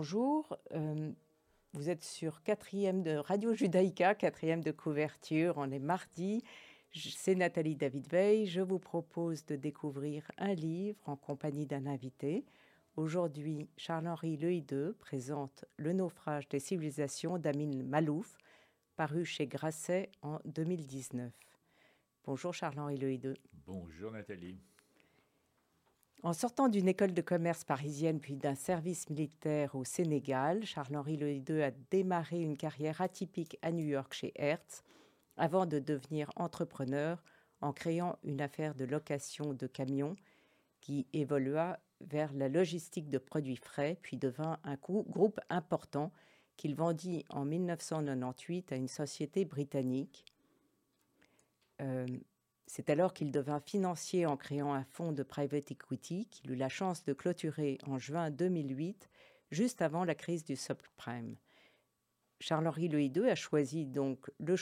Bonjour, euh, vous êtes sur quatrième de Radio Judaïka, quatrième de couverture, on est mardi. C'est Nathalie David Veil. Je vous propose de découvrir un livre en compagnie d'un invité. Aujourd'hui, Charles-Henri Lehideux présente Le naufrage des civilisations d'Amin Malouf, paru chez Grasset en 2019. Bonjour Charles-Henri Lehideux. Bonjour Nathalie. En sortant d'une école de commerce parisienne puis d'un service militaire au Sénégal, Charles-Henri Lehideux a démarré une carrière atypique à New York chez Hertz avant de devenir entrepreneur en créant une affaire de location de camions qui évolua vers la logistique de produits frais puis devint un groupe important qu'il vendit en 1998 à une société britannique. Euh, c'est alors qu'il devint financier en créant un fonds de private equity qu'il eut la chance de clôturer en juin 2008, juste avant la crise du subprime. Charles-Henri Lehideux a choisi donc le,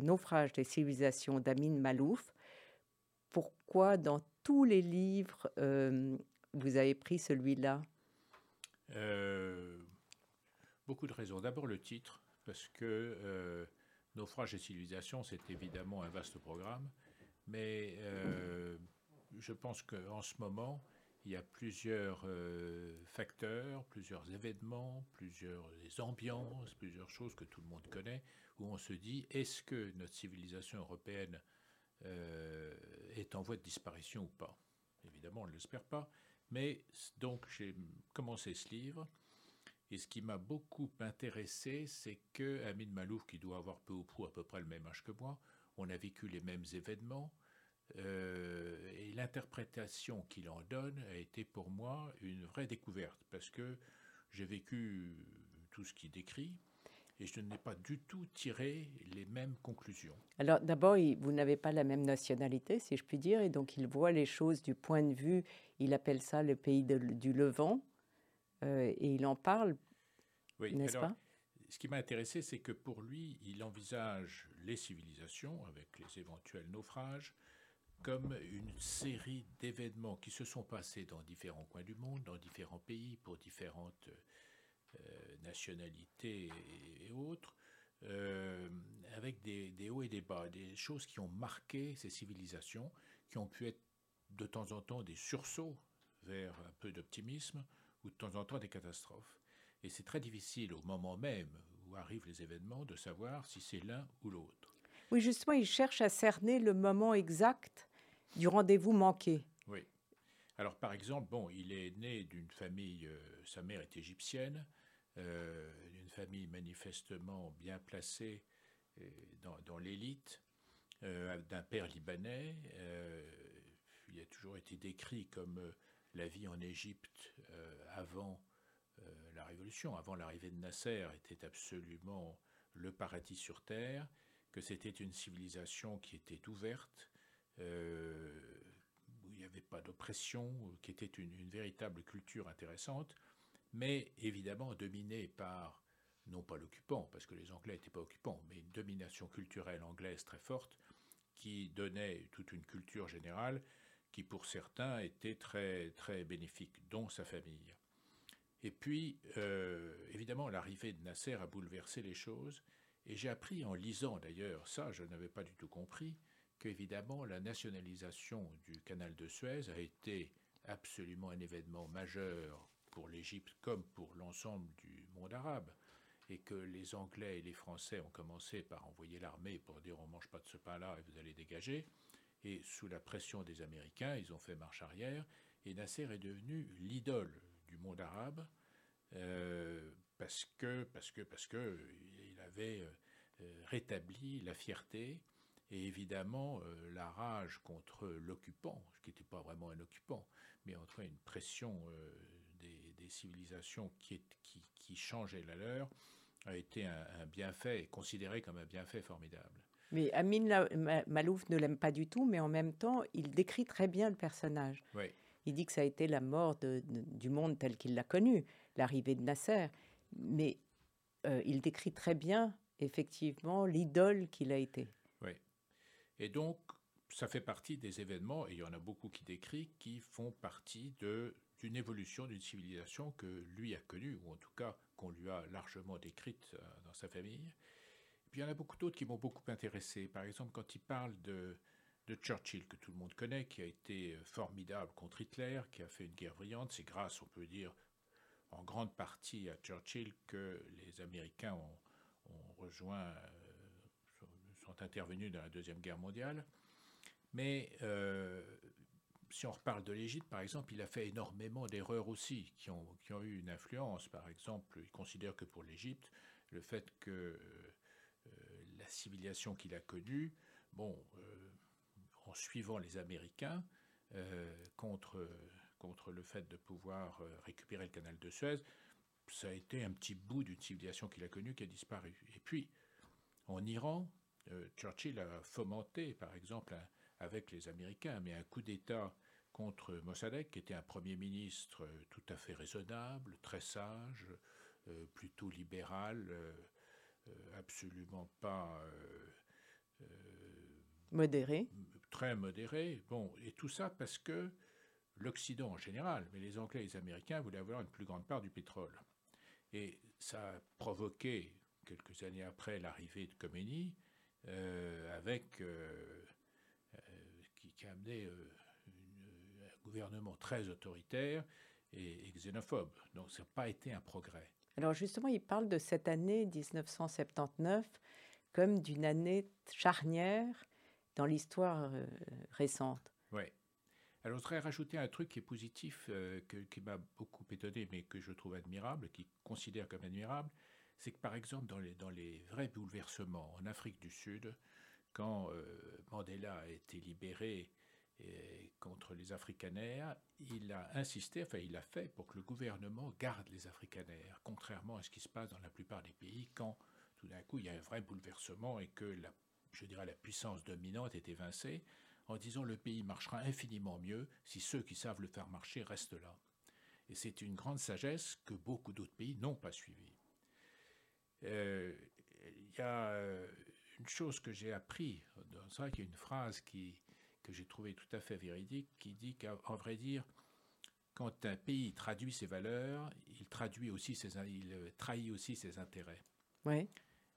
naufrage des civilisations d'Amin Malouf. Pourquoi dans tous les livres euh, vous avez pris celui-là? Euh, Beaucoup de raisons. D'abord le titre, parce que euh, naufrage des civilisations, c'est évidemment un vaste programme. Mais euh, je pense qu'en ce moment, il y a plusieurs euh, facteurs, plusieurs événements, plusieurs ambiances, plusieurs choses que tout le monde connaît, où on se dit est-ce que notre civilisation européenne euh, est en voie de disparition ou pas? Évidemment, on ne l'espère pas. Mais donc, j'ai commencé ce livre. Et ce qui m'a beaucoup intéressé, c'est que Amin Malouf, qui doit avoir peu ou prou à peu près le même âge que moi, on a vécu les mêmes événements, euh, et l'interprétation qu'il en donne a été pour moi une vraie découverte, parce que j'ai vécu tout ce qu'il décrit, et je n'ai pas du tout tiré les mêmes conclusions. Alors d'abord, vous n'avez pas la même nationalité, si je puis dire, et donc il voit les choses du point de vue, il appelle ça le pays du Levant, euh, et il en parle, oui, n'est-ce pas? Ce qui m'a intéressé, c'est que pour lui, il envisage les civilisations, avec les éventuels naufrages, comme une série d'événements qui se sont passés dans différents coins du monde, dans différents pays, pour différentes euh, nationalités et, autres, euh, avec des, des, hauts et des bas, des choses qui ont marqué ces civilisations, qui ont pu être de temps en temps des sursauts vers un peu d'optimisme, ou de temps en temps des catastrophes. Et c'est très difficile au moment même où arrivent les événements de savoir si c'est l'un ou l'autre. Oui, justement, il cherche à cerner le moment exact du rendez-vous manqué. Oui. Alors, par exemple, bon, il est né d'une famille, euh, sa mère est égyptienne, euh, d'une famille manifestement bien placée euh, dans, l'élite, d'un père libanais. il a toujours été décrit comme la vie en Égypte avant la Révolution, avant l'arrivée de Nasser, était absolument le paradis sur terre, que c'était une civilisation qui était ouverte, euh, où il n'y avait pas d'oppression, qui était une, véritable culture intéressante, mais évidemment dominée par, non pas l'occupant, parce que les Anglais n'étaient pas occupants, mais une domination culturelle anglaise très forte, qui donnait toute une culture générale qui pour certains était très, très bénéfique, dont sa famille. Et puis, euh, évidemment, l'arrivée de Nasser a bouleversé les choses, et j'ai appris en lisant d'ailleurs, ça je n'avais pas du tout compris, qu'évidemment la nationalisation du canal de Suez a été absolument un événement majeur pour l'Égypte comme pour l'ensemble du monde arabe, et que les Anglais et les Français ont commencé par envoyer l'armée pour dire on mange pas de ce pain-là et vous allez dégager, et sous la pression des Américains, ils ont fait marche arrière, et Nasser est devenu l'idole du monde arabe, euh, parce que, parce que, parce que il avait euh, rétabli la fierté et évidemment euh, la rage contre l'occupant, qui n'était pas vraiment un occupant, mais entre une pression euh, des, civilisations qui, qui, qui, changeait la leur, a été un, bienfait, considéré comme un bienfait formidable. Mais Amin Malouf ne l'aime pas du tout, mais en même temps, il décrit très bien le personnage. Oui. Il dit que ça a été la mort du monde tel qu'il l'a connu, l'arrivée de Nasser. Mais euh, il décrit très bien, effectivement, l'idole qu'il a été. Oui. Et donc, ça fait partie des événements, et il y en a beaucoup qui décrit, qui font partie d'une évolution d'une civilisation que lui a connue, ou en tout cas qu'on lui a largement décrite euh, dans sa famille. Puis il y en a beaucoup d'autres qui m'ont beaucoup intéressé. Par exemple, quand il parle de, de Churchill, que tout le monde connaît, qui a été formidable contre Hitler, qui a fait une guerre brillante, c'est grâce, on peut dire, en grande partie à Churchill que les Américains ont, rejoint, euh, sont intervenus dans la Deuxième Guerre mondiale. Mais euh, si on reparle de l'Égypte, par exemple, il a fait énormément d'erreurs aussi qui ont, qui ont, eu une influence. Par exemple, il considère que pour l'Égypte, le fait que euh, la civilisation qu'il a connue, bon, en suivant les Américains contre contre le fait de pouvoir euh, récupérer le canal de Suez, ça a été un petit bout d'une civilisation qu'il a connue qui a disparu. Et puis, en Iran, euh, Churchill a fomenté, par exemple, avec les Américains, mais un coup d'État contre Mossadegh, qui était un Premier ministre euh, tout à fait raisonnable, très sage, plutôt libéral, absolument pas... modéré. Très modéré. Bon, et tout ça parce que l'Occident en général, mais les Anglais et les Américains voulaient avoir une plus grande part du pétrole. Et ça a provoqué, quelques années après l'arrivée de Khomeini, euh, avec, euh, euh, qui, a amené un gouvernement très autoritaire et xénophobe. Donc ça n'a pas été un progrès. Alors justement, il parle de cette année 1979 comme d'une année charnière dans l'histoire récente. Oui. Alors, je voudrais rajouter un truc qui est positif, euh, qui m'a beaucoup étonné, mais que je trouve admirable, qui considère comme admirable, c'est que par exemple, dans les, dans les vrais bouleversements en Afrique du Sud, quand euh, Mandela a été libéré contre les africanaires, il a insisté, enfin il a fait pour que le gouvernement garde les africanaires, contrairement à ce qui se passe dans la plupart des pays quand tout d'un coup il y a un vrai bouleversement et que la, je dirais la puissance dominante est évincée en disant le pays marchera infiniment mieux si ceux qui savent le faire marcher restent là. Et c'est une grande sagesse que beaucoup d'autres pays n'ont pas suivie. Euh, il y a euh, une chose que j'ai appris, c'est vrai qu'il y a une phrase qui, que j'ai trouvée tout à fait véridique, qui dit qu'en vrai dire, quand un pays traduit ses valeurs, il traduit aussi ses, euh, trahit aussi ses intérêts. Oui.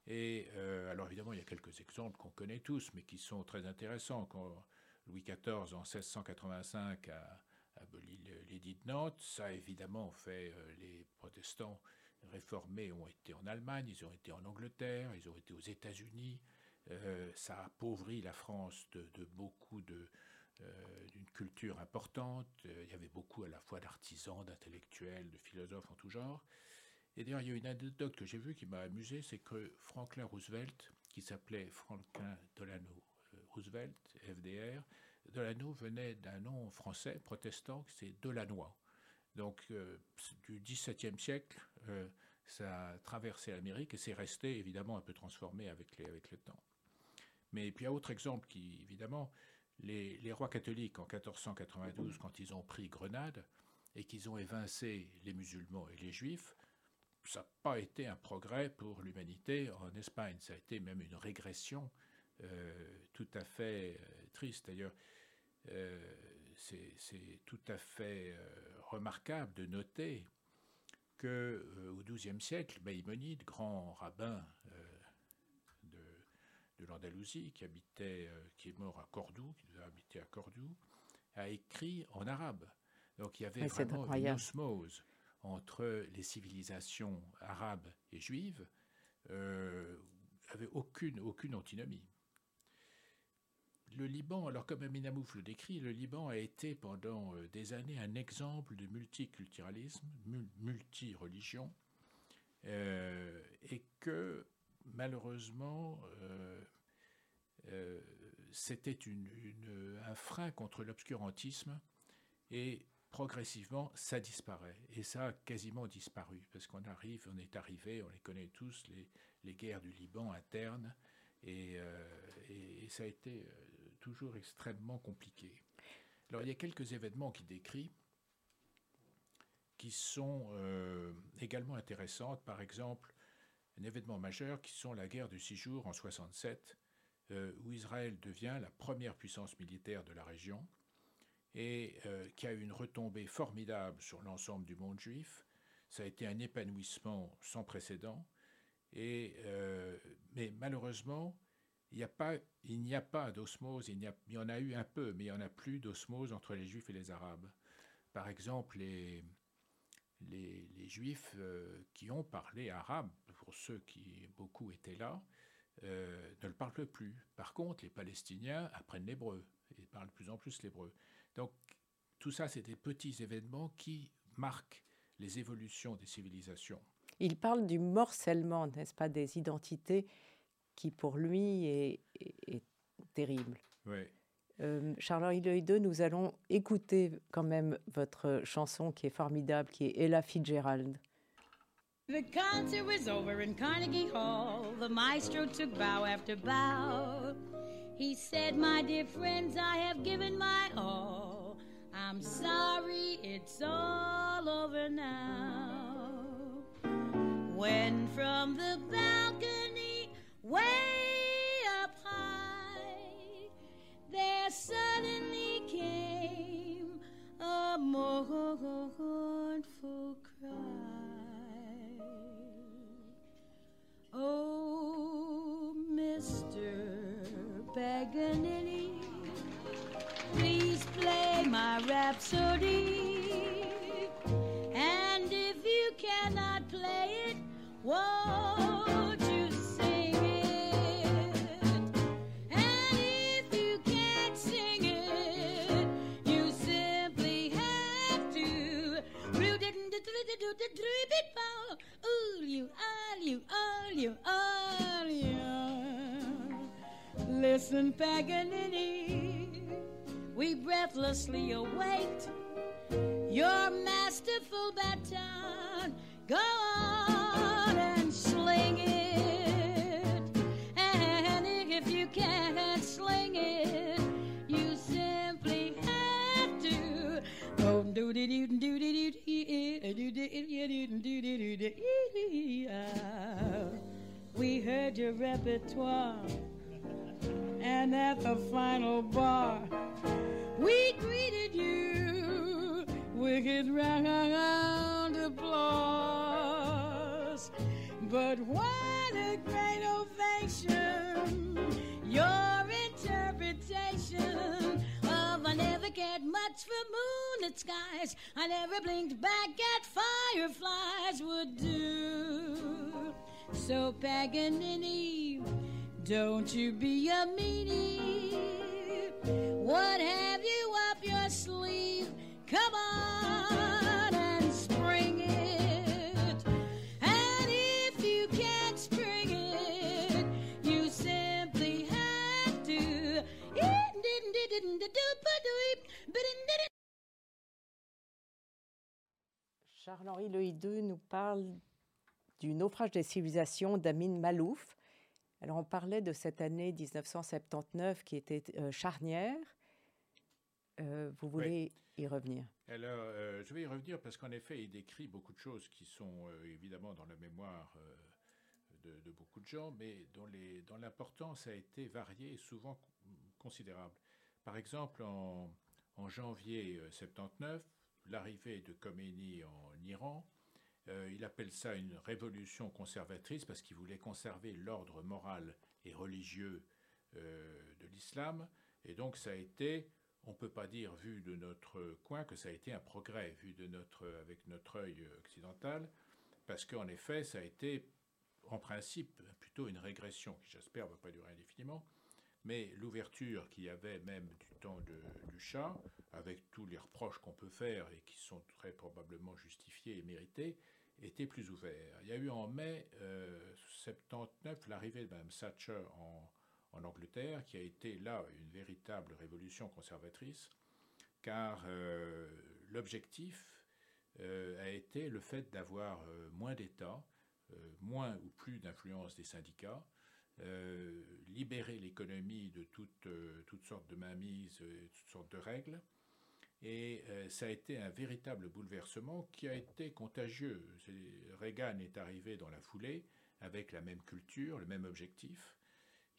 Et alors évidemment, il y a quelques exemples qu'on connaît tous, mais qui sont très intéressants. Quand Louis XIV, en 1685, a aboli l'édit de Nantes. Ça évidemment fait euh, les protestants réformés ont été en Allemagne, ils ont été en Angleterre, ils ont été aux États-Unis. Euh, ça a appauvri la France de, beaucoup de euh, d'une culture importante. Il y avait beaucoup à la fois d'artisans, d'intellectuels, de philosophes en tout genre. Et d'ailleurs, il y a une anecdote que j'ai vue qui m'a amusé, c'est que Franklin Roosevelt, qui s'appelait Franklin Delano Roosevelt, FDR, Delano venait d'un nom français protestant, c'est Delanois. Donc euh, du XVIIe siècle, euh, ça a traversé l'Amérique et c'est resté évidemment un peu transformé avec, le temps. Mais puis il y a autre exemple qui, évidemment, les, rois catholiques en 1492, quand ils ont pris Grenade et qu'ils ont évincé les musulmans et les juifs, ça n'a pas été un progrès pour l'humanité en Espagne, ça a été même une régression euh, tout à fait euh, triste. D'ailleurs, euh, c'est tout à fait remarquable de noter que au XIIe siècle, Maïmonide, grand rabbin de, l'Andalousie, qui habitait, qui est mort à Cordoue, qui a habité à Cordoue, a écrit en arabe. Donc il y avait vraiment une osmose entre les civilisations arabes et juives, euh, avait aucune, aucune antinomie. Le Liban, alors comme Aminamouf le décrit, le Liban a été pendant euh, des années un exemple de multiculturalisme, multi-religion, euh, et que malheureusement, euh, c'était un frein contre l'obscurantisme, et progressivement, ça disparaît. Et ça a quasiment disparu, parce qu'on arrive, on est arrivé, on les connaît tous, les, guerres du Liban internes, et, et ça a été toujours extrêmement compliqué. Alors il y a quelques événements qu'il décrit qui sont euh, également intéressants. Par exemple, un événement majeur qui sont la guerre de six jours en 67, euh, où Israël devient la première puissance militaire de la région et qui a eu une retombée formidable sur l'ensemble du monde juif. Ça a été un épanouissement sans précédent. Et, mais malheureusement, il n'y a pas, d'osmose, il, y en a eu un peu, mais il n'y en a plus d'osmose entre les juifs et les arabes. Par exemple, les, Juifs euh, qui ont parlé arabe, pour ceux qui beaucoup étaient là, euh, ne le parlent plus. Par contre, les Palestiniens apprennent l'hébreu et parlent de plus en plus l'hébreu. Donc, tout ça, c'est des petits événements qui marquent les évolutions des civilisations. Il parle du morcellement, n'est-ce pas, des identités qui, pour lui, est, est terrible. Oui. Euh, Charles-Henri II, nous allons écouter quand même votre chanson qui est formidable, qui est Ella Fitzgerald. The concert was over in Carnegie Hall. The maestro took bow after bow. He said, My dear friends, I have given my all. I'm sorry it's all over now. When from the balcony, way up high, there suddenly came a mournful rhapsody. And if you cannot play it, won't you sing it? And if you can't sing it, you simply have to. all you, all you, all you, all you. Listen, Paganini, we breathlessly await We heard your repertoire, and at the final bar, we greeted you with round applause. But what a great! Cared much for moonlit skies. I never blinked back at fireflies would do. So Paganini, don't you be a meanie. What have you up your sleeve? Come on and spring it. And if you can't spring it, you simply have to. Charles-Henri II nous parle du naufrage des civilisations d'Amin Malouf. Alors on parlait de cette année 1979 qui était euh, charnière. Euh, vous voulez y revenir? Alors, euh, je vais y revenir parce qu'en effet, il décrit beaucoup de choses qui sont évidemment dans la mémoire de, beaucoup de gens, mais dont l'importance a été variée et souvent considérable. Par exemple, en, janvier 79, euh, l'arrivée de Khomeini en Iran, euh, il appelle ça une révolution conservatrice parce qu'il voulait conserver l'ordre moral et religieux euh, de l'islam. Et donc ça a été, on ne peut pas dire vu de notre coin que ça a été un progrès vu de notre, avec notre œil occidental, parce qu'en effet ça a été en principe plutôt une régression qui j'espère ne va pas durer indéfiniment mais l'ouverture qu'il y avait même du temps de, du chat, avec tous les reproches qu'on peut faire et qui sont très probablement justifiés et mérités, était plus ouvert. Il y a eu en mai 79 euh, l'arrivée de Mme Thatcher en, Angleterre, qui a été là une véritable révolution conservatrice, car euh, l'objectif euh, a été le fait d'avoir moins d'État, moins ou plus d'influence des syndicats, libérer l'économie de toutes, euh, sortes de mainmises, toutes sortes de règles. Et euh, ça a été un véritable bouleversement qui a été contagieux. Reagan est arrivé dans la foulée avec la même culture, le même objectif,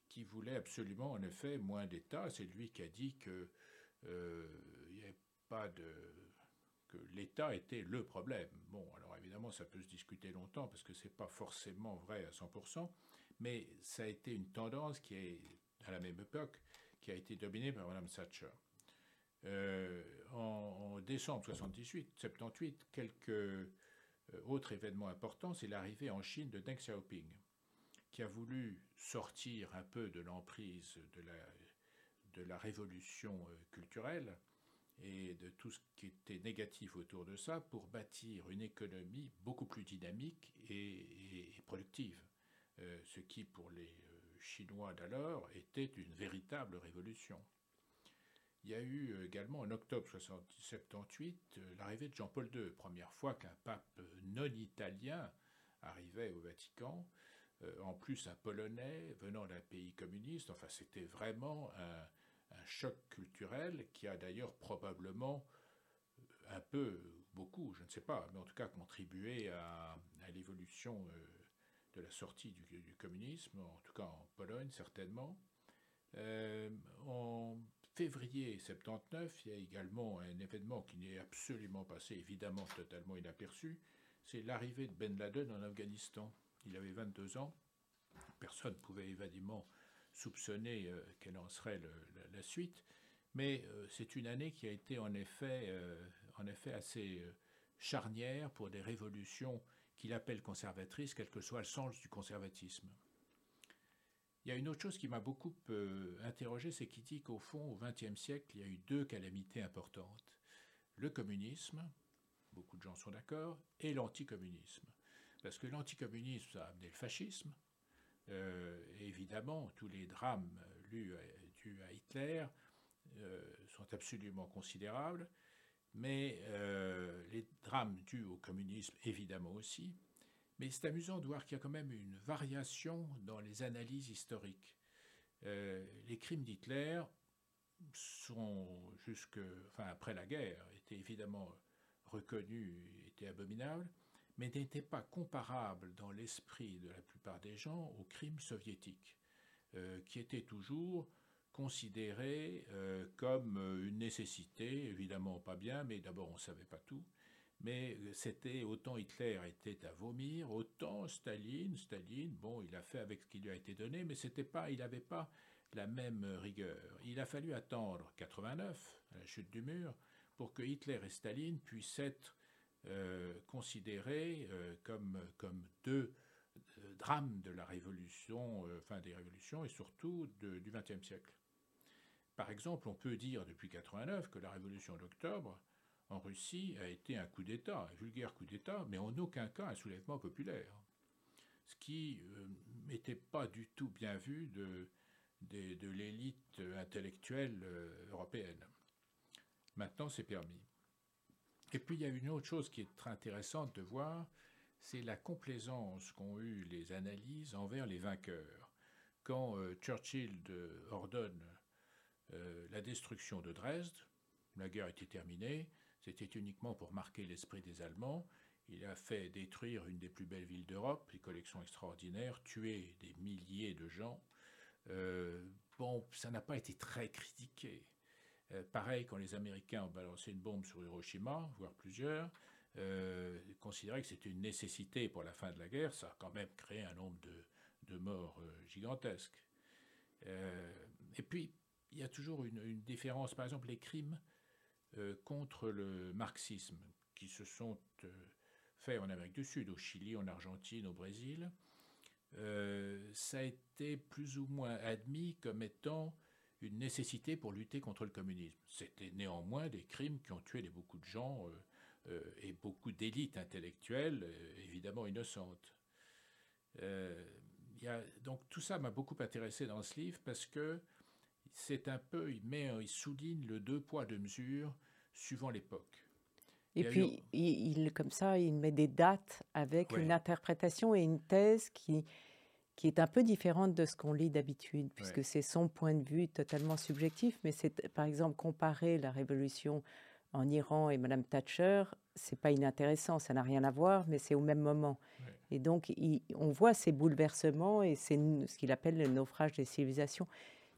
qui voulait absolument en effet moins d'État. C'est lui qui a dit que que l'État était le problème. Bon, alors évidemment, ça peut se discuter longtemps parce que c'est pas forcément vrai à 100%, mais ça a été une tendance qui est à la même époque qui a été dominée par Mme Thatcher. Euh, en, décembre 78, 78, quelques euh, autres événements importants, c'est l'arrivée en Chine de Deng Xiaoping, qui a voulu sortir un peu de l'emprise de la, révolution euh, culturelle et de tout ce qui était négatif autour de ça pour bâtir une économie beaucoup plus dynamique et, productive, ce qui pour les Chinois d'alors était une véritable révolution. Il y a eu euh, également en octobre 1978 euh, l'arrivée de Jean-Paul II, première fois qu'un pape non italien arrivait au Vatican, euh, en plus un Polonais venant d'un pays communiste. Enfin, c'était vraiment un, choc culturel qui a d'ailleurs probablement un peu, beaucoup, je ne sais pas, mais en tout cas contribué à, l'évolution de la sortie du, communisme, en tout cas en Pologne certainement. en février 79, il y a également un événement qui n'est absolument passé, évidemment totalement inaperçu, c'est l'arrivée de Ben Laden en Afghanistan. Il avait 22 ans, personne ne pouvait évidemment soupçonner euh, quelle en serait la, suite, mais euh, c'est une année qui a été en effet, euh, en effet assez charnière pour des révolutions qu'il appelle conservatrices, quel que soit le sens du conservatisme. Il y a une autre chose qui m'a beaucoup euh, interrogé, c'est qu'il dit qu'au fond, au XXe siècle, il y a eu deux calamités importantes. Le communisme, beaucoup de gens sont d'accord, et l'anticommunisme. Parce que l'anticommunisme, ça a amené le fascisme. Euh, évidemment, tous les drames dus à Hitler euh, sont absolument considérables, mais les drames dus au communisme, évidemment aussi. Mais c'est amusant de voir qu'il y a quand même une variation dans les analyses historiques. Euh, les crimes d'Hitler sont jusque, enfin après la guerre, étaient évidemment reconnus, étaient abominables, mais n'étaient pas comparables dans l'esprit de la plupart des gens aux crimes soviétiques, euh, qui étaient toujours considérés euh, comme une nécessité, évidemment pas bien, mais d'abord on ne savait pas tout, mais c'était autant Hitler était à vomir, autant Staline, Staline, bon, il a fait avec ce qui lui a été donné, mais c'était pas, il n'avait pas la même rigueur. Il a fallu attendre 89, la chute du mur, pour que Hitler et Staline puissent être euh, considérés euh, comme, comme deux euh, drames de la révolution, fin des révolutions et surtout du XXe siècle. Par exemple, on peut dire depuis 89 que la révolution d'octobre en Russie a été un coup d'État, un vulgaire coup d'État, mais en aucun cas un soulèvement populaire. Ce qui n'était euh, pas du tout bien vu de, l'élite intellectuelle euh, européenne. Maintenant, c'est permis. Et puis, il y a une autre chose qui est très intéressante de voir, c'est la complaisance qu'ont eu les analyses envers les vainqueurs. Quand euh, Churchill ordonne la destruction de Dresde, la guerre était terminée, c'était uniquement pour marquer l'esprit des Allemands. Il a fait détruire une des plus belles villes d'Europe, les collections extraordinaires, tuer des milliers de gens. Euh, bon, ça n'a pas été très critiqué. Euh, pareil, quand les Américains ont balancé une bombe sur Hiroshima, voire plusieurs, euh, considéraient que c'était une nécessité pour la fin de la guerre. Ça a quand même créé un nombre de, de morts gigantesques. et puis, il y a toujours une, différence. Par exemple, les crimes euh, contre le marxisme qui se sont euh, faits en Amérique du Sud, au Chili, en Argentine, au Brésil, euh, ça a été plus ou moins admis comme étant une nécessité pour lutter contre le communisme. C'était néanmoins des crimes qui ont tué beaucoup de gens et beaucoup d'élites intellectuelles, évidemment innocentes. Donc tout ça m'a beaucoup intéressé dans ce livre parce que c'est un peu, il, souligne le deux poids, deux mesures suivant l'époque. Et puis, il, comme ça, il met des dates avec une interprétation et une thèse qui, qui est un peu différente de ce qu'on lit d'habitude, puisque c'est son point de vue totalement subjectif. Mais c'est, par exemple, comparer la révolution en Iran et Madame Thatcher, c'est pas inintéressant, ça n'a rien à voir, mais c'est au même moment. Et donc, on voit ces bouleversements et c'est ce qu'il appelle le naufrage des civilisations.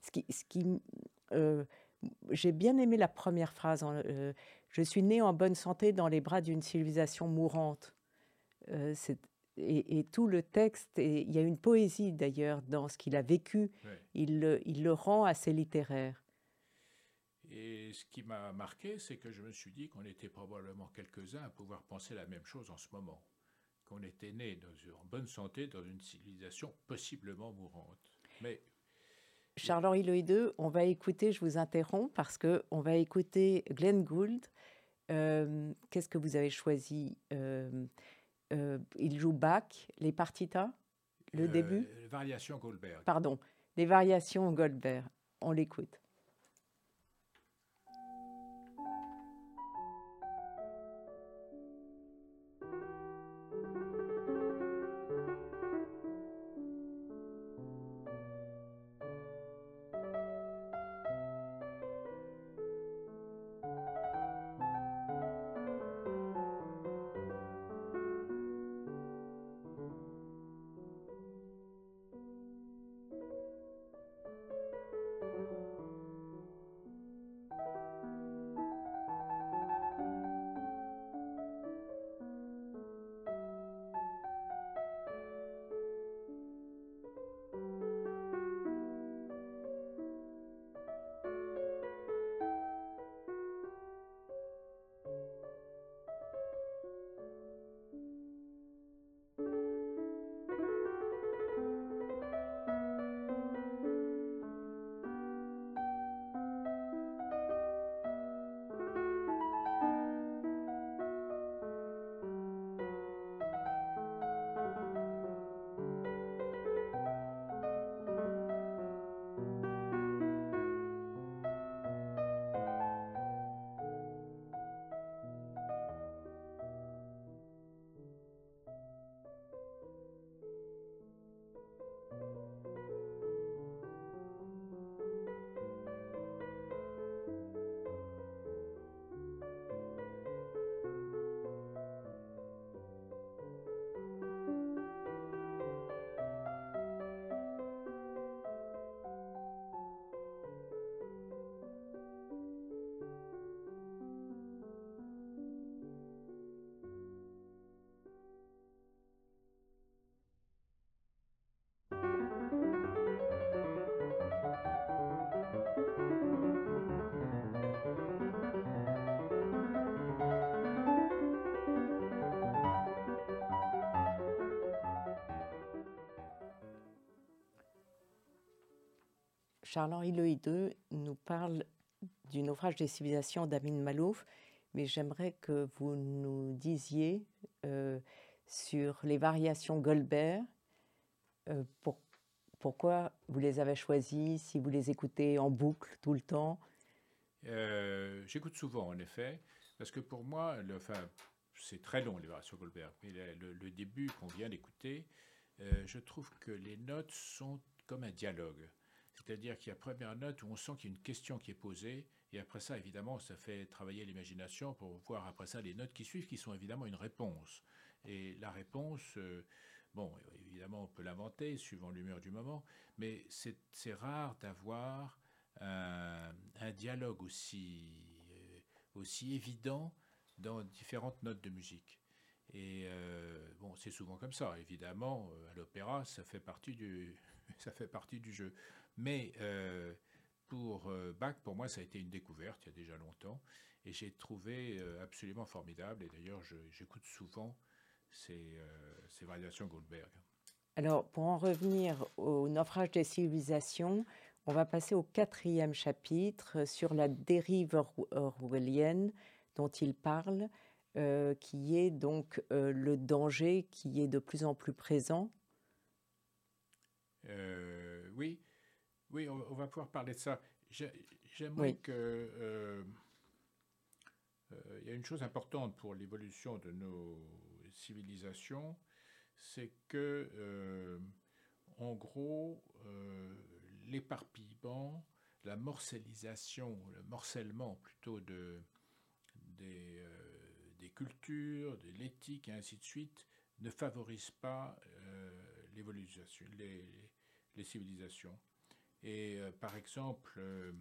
Ce qui, ce qui euh, j'ai bien aimé la première phrase. Euh, Je suis né en bonne santé dans les bras d'une civilisation mourante. Euh, et, tout le texte, et il y a une poésie d'ailleurs dans ce qu'il a vécu, il, le, il, le, rend assez littéraire. Et ce qui m'a marqué, c'est que je me suis dit qu'on était probablement quelques-uns à pouvoir penser la même chose en ce moment, qu'on était né en bonne santé dans une civilisation possiblement mourante. Mais Charles-Henri Loïdeux, on va écouter, je vous interromps, parce qu'on va écouter Glenn Gould. Euh, qu'est-ce que vous avez choisi? Euh, euh, Il joue Bach, les partitas, le début? Les variations Goldberg. Pardon, les variations Goldberg. On l'écoute. Charles-Henri Loïdeux nous parle du naufrage des civilisations d'Amin Malouf, mais j'aimerais que vous nous disiez euh, sur les variations Goldberg, euh, pourquoi vous les avez choisies, si vous les écoutez en boucle tout le temps? Euh, J'écoute souvent, en effet, parce que pour moi, c'est très long les variations Goldberg, mais le début qu'on vient d'écouter, je trouve que les notes sont comme un dialogue. C'est-à-dire qu'il y a première note où on sent qu'il y a une question qui est posée, et après ça, évidemment, ça fait travailler l'imagination pour voir après ça les notes qui suivent, qui sont évidemment une réponse. Et la réponse, euh, bon, évidemment, on peut l'inventer suivant l'humeur du moment, mais c'est rare d'avoir un, dialogue aussi, euh, aussi évident dans différentes notes de musique. Et euh, bon, c'est souvent comme ça. Évidemment, à l'opéra, ça ça fait partie du jeu. Mais euh, pour euh, Bach, pour moi, ça a été une découverte il y a déjà longtemps. Et j'ai trouvé euh, absolument formidable. Et d'ailleurs, j'écoute souvent ces, ces, variations Goldberg. Alors, pour en revenir au naufrage des civilisations, on va passer au quatrième chapitre sur la dérive orwellienne dont il parle, qui est donc le danger qui est de plus en plus présent. oui, oui, on, va pouvoir parler de ça. J'aimerais que... Euh, euh, il y a une chose importante pour l'évolution de nos civilisations, c'est que, euh, en gros, l'éparpillement, la morcellisation, le morcellement plutôt de, des, des cultures, de l'éthique et ainsi de suite, ne favorise pas l'évolution, les, les, civilisations. Et euh, par exemple, euh,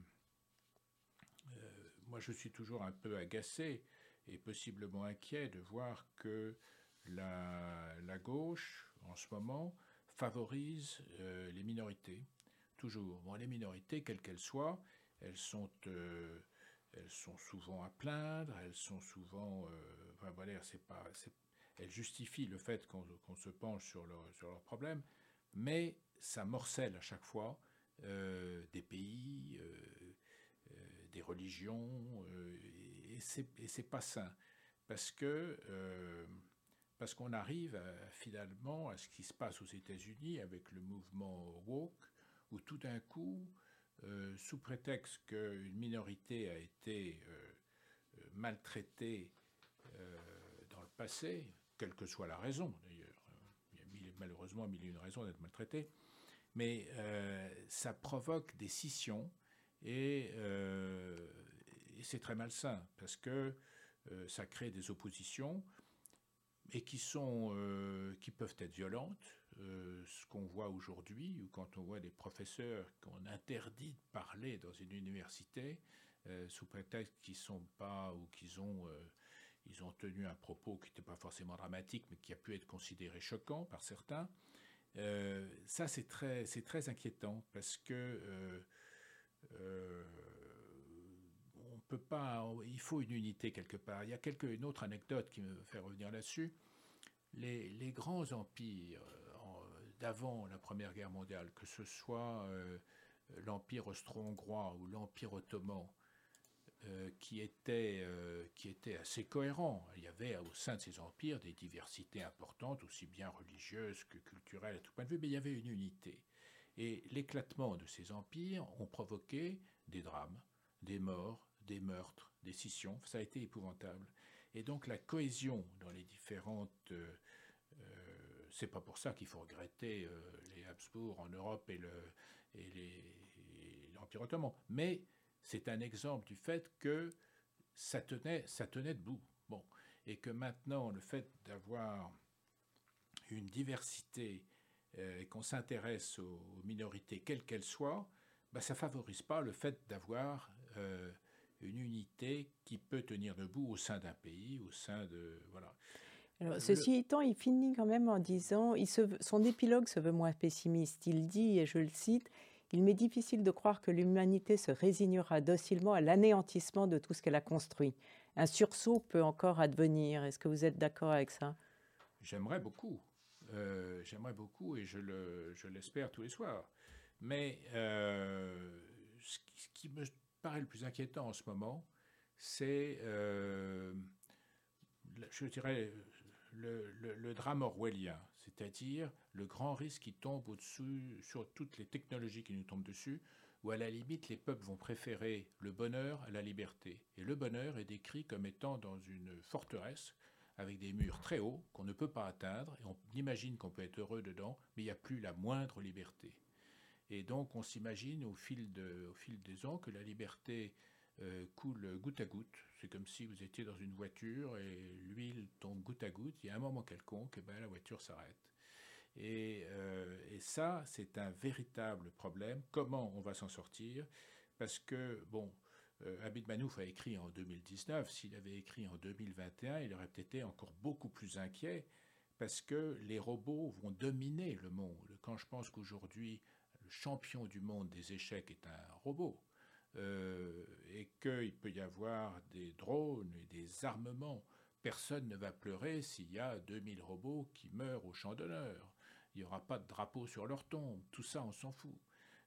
euh, moi, je suis toujours un peu agacé et possiblement inquiet de voir que la, gauche, en ce moment, favorise les minorités. Toujours. Bon, les minorités, quelles qu'elles soient, elles sont, elles sont souvent à plaindre, elles sont souvent. Euh, enfin, voilà, c'est pas, elles justifient le fait qu'on se penche sur, sur leurs problèmes, mais ça morcelle à chaque fois des pays, des religions, et c'est pas sain. Parce que parce qu'on arrive finalement à ce qui se passe aux États-Unis avec le mouvement woke, où tout d'un coup, euh, sous prétexte qu'une minorité a été euh, euh, maltraitée dans le passé, quelle que soit la raison d'ailleurs, il y a malheureusement mille et une raisons d'être maltraité, mais ça provoque des scissions et, et c'est très malsain parce que ça crée des oppositions et qui, sont, euh, qui peuvent être violentes. Euh, ce qu'on voit aujourd'hui, ou quand on voit des professeurs qu'on interdit de parler dans une université, euh, sous prétexte qu'ils sont pas ou qu'ils ont, ils ont tenu un propos qui n'était pas forcément dramatique, mais qui a pu être considéré choquant par certains. Ça, c'est très, très inquiétant parce que pas, il faut une unité quelque part. Il y a une autre anecdote qui me fait revenir là-dessus. Les, grands empires euh, d'avant la Première Guerre mondiale, que ce soit euh, l'Empire austro-hongrois ou l'Empire ottoman, euh, qui, étaient, qui étaient assez cohérents. Il y avait au sein de ces empires des diversités importantes, aussi bien religieuses que culturelles à tout point de vue, mais il y avait une unité. Et l'éclatement de ces empires ont provoqué des drames, des morts, des meurtres, des scissions. Ça a été épouvantable. Et donc la cohésion dans les différentes... Euh, euh, c'est pas pour ça qu'il faut regretter euh, les Habsbourg en Europe et l'Empire ottoman. Mais c'est un exemple du fait que ça tenait, ça tenait debout. Bon. Et que maintenant, le fait d'avoir une diversité et qu'on s'intéresse aux, minorités, quelles qu'elles soient, bah, ça favorise pas le fait d'avoir une unité qui peut tenir debout au sein d'un pays, au sein de voilà. Alors, ceci étant, il finit quand même en disant, il se, son épilogue se veut moins pessimiste. Il dit, et je le cite, Il m'est difficile de croire que l'humanité se résignera docilement à l'anéantissement de tout ce qu'elle a construit. Un sursaut peut encore advenir. Est-ce que vous êtes d'accord avec ça? J'aimerais beaucoup. Euh, j'aimerais beaucoup et je, le, je l'espère tous les soirs. Mais euh, ce, qui, ce, qui, me paraît le plus inquiétant en ce moment, c'est, euh, je dirais, le, drame orwellien, c'est-à-dire le grand risque qui tombe au-dessus sur toutes les technologies qui nous tombent dessus, où à la limite les peuples vont préférer le bonheur à la liberté. Et le bonheur est décrit comme étant dans une forteresse avec des murs très hauts qu'on ne peut pas atteindre, et on imagine qu'on peut être heureux dedans, mais il n'y a plus la moindre liberté. Et donc on s'imagine au, fil au fil des ans que la liberté euh, coule goutte à goutte. C'est comme si vous étiez dans une voiture et l'huile tombe goutte à goutte. Il y a un moment quelconque, et eh ben, la voiture s'arrête. Et, euh, et, ça, c'est un véritable problème. Comment on va s'en sortir? Parce que, bon, euh, Abid Manouf a écrit en 2019. S'il avait écrit en 2021, il aurait peut-être été encore beaucoup plus inquiet parce que les robots vont dominer le monde. Quand je pense qu'aujourd'hui, champion du monde des échecs est un robot, euh, et qu'il peut y avoir des drones et des armements, personne ne va pleurer s'il y a 2000 robots qui meurent au champ d'honneur. Il n'y aura pas de drapeau sur leur tombe, tout ça on s'en fout.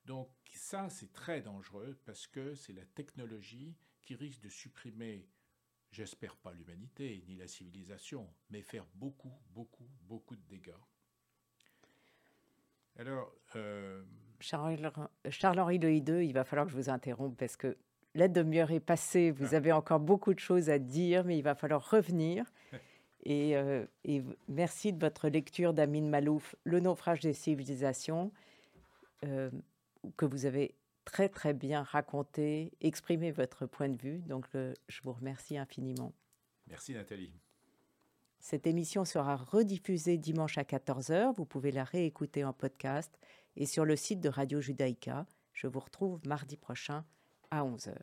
Donc ça c'est très dangereux parce que c'est la technologie qui risque de supprimer, j'espère pas l'humanité ni la civilisation, mais faire beaucoup, beaucoup, beaucoup de dégâts. Alors, euh, Charles-Henri Loïdeux, il va falloir que je vous interrompe parce que l'aide de mieux est passée. Vous ah. avez encore beaucoup de choses à dire, mais il va falloir revenir. Et, euh, et merci de votre lecture d'Amin Malouf, Le naufrage des civilisations, euh, que vous avez très très bien raconté, exprimé votre point de vue. Donc je vous remercie infiniment. Merci Nathalie. Cette émission sera rediffusée dimanche à 14h. Vous pouvez la réécouter en podcast et sur le site de Radio Judaïka. Je vous retrouve mardi prochain à 11h.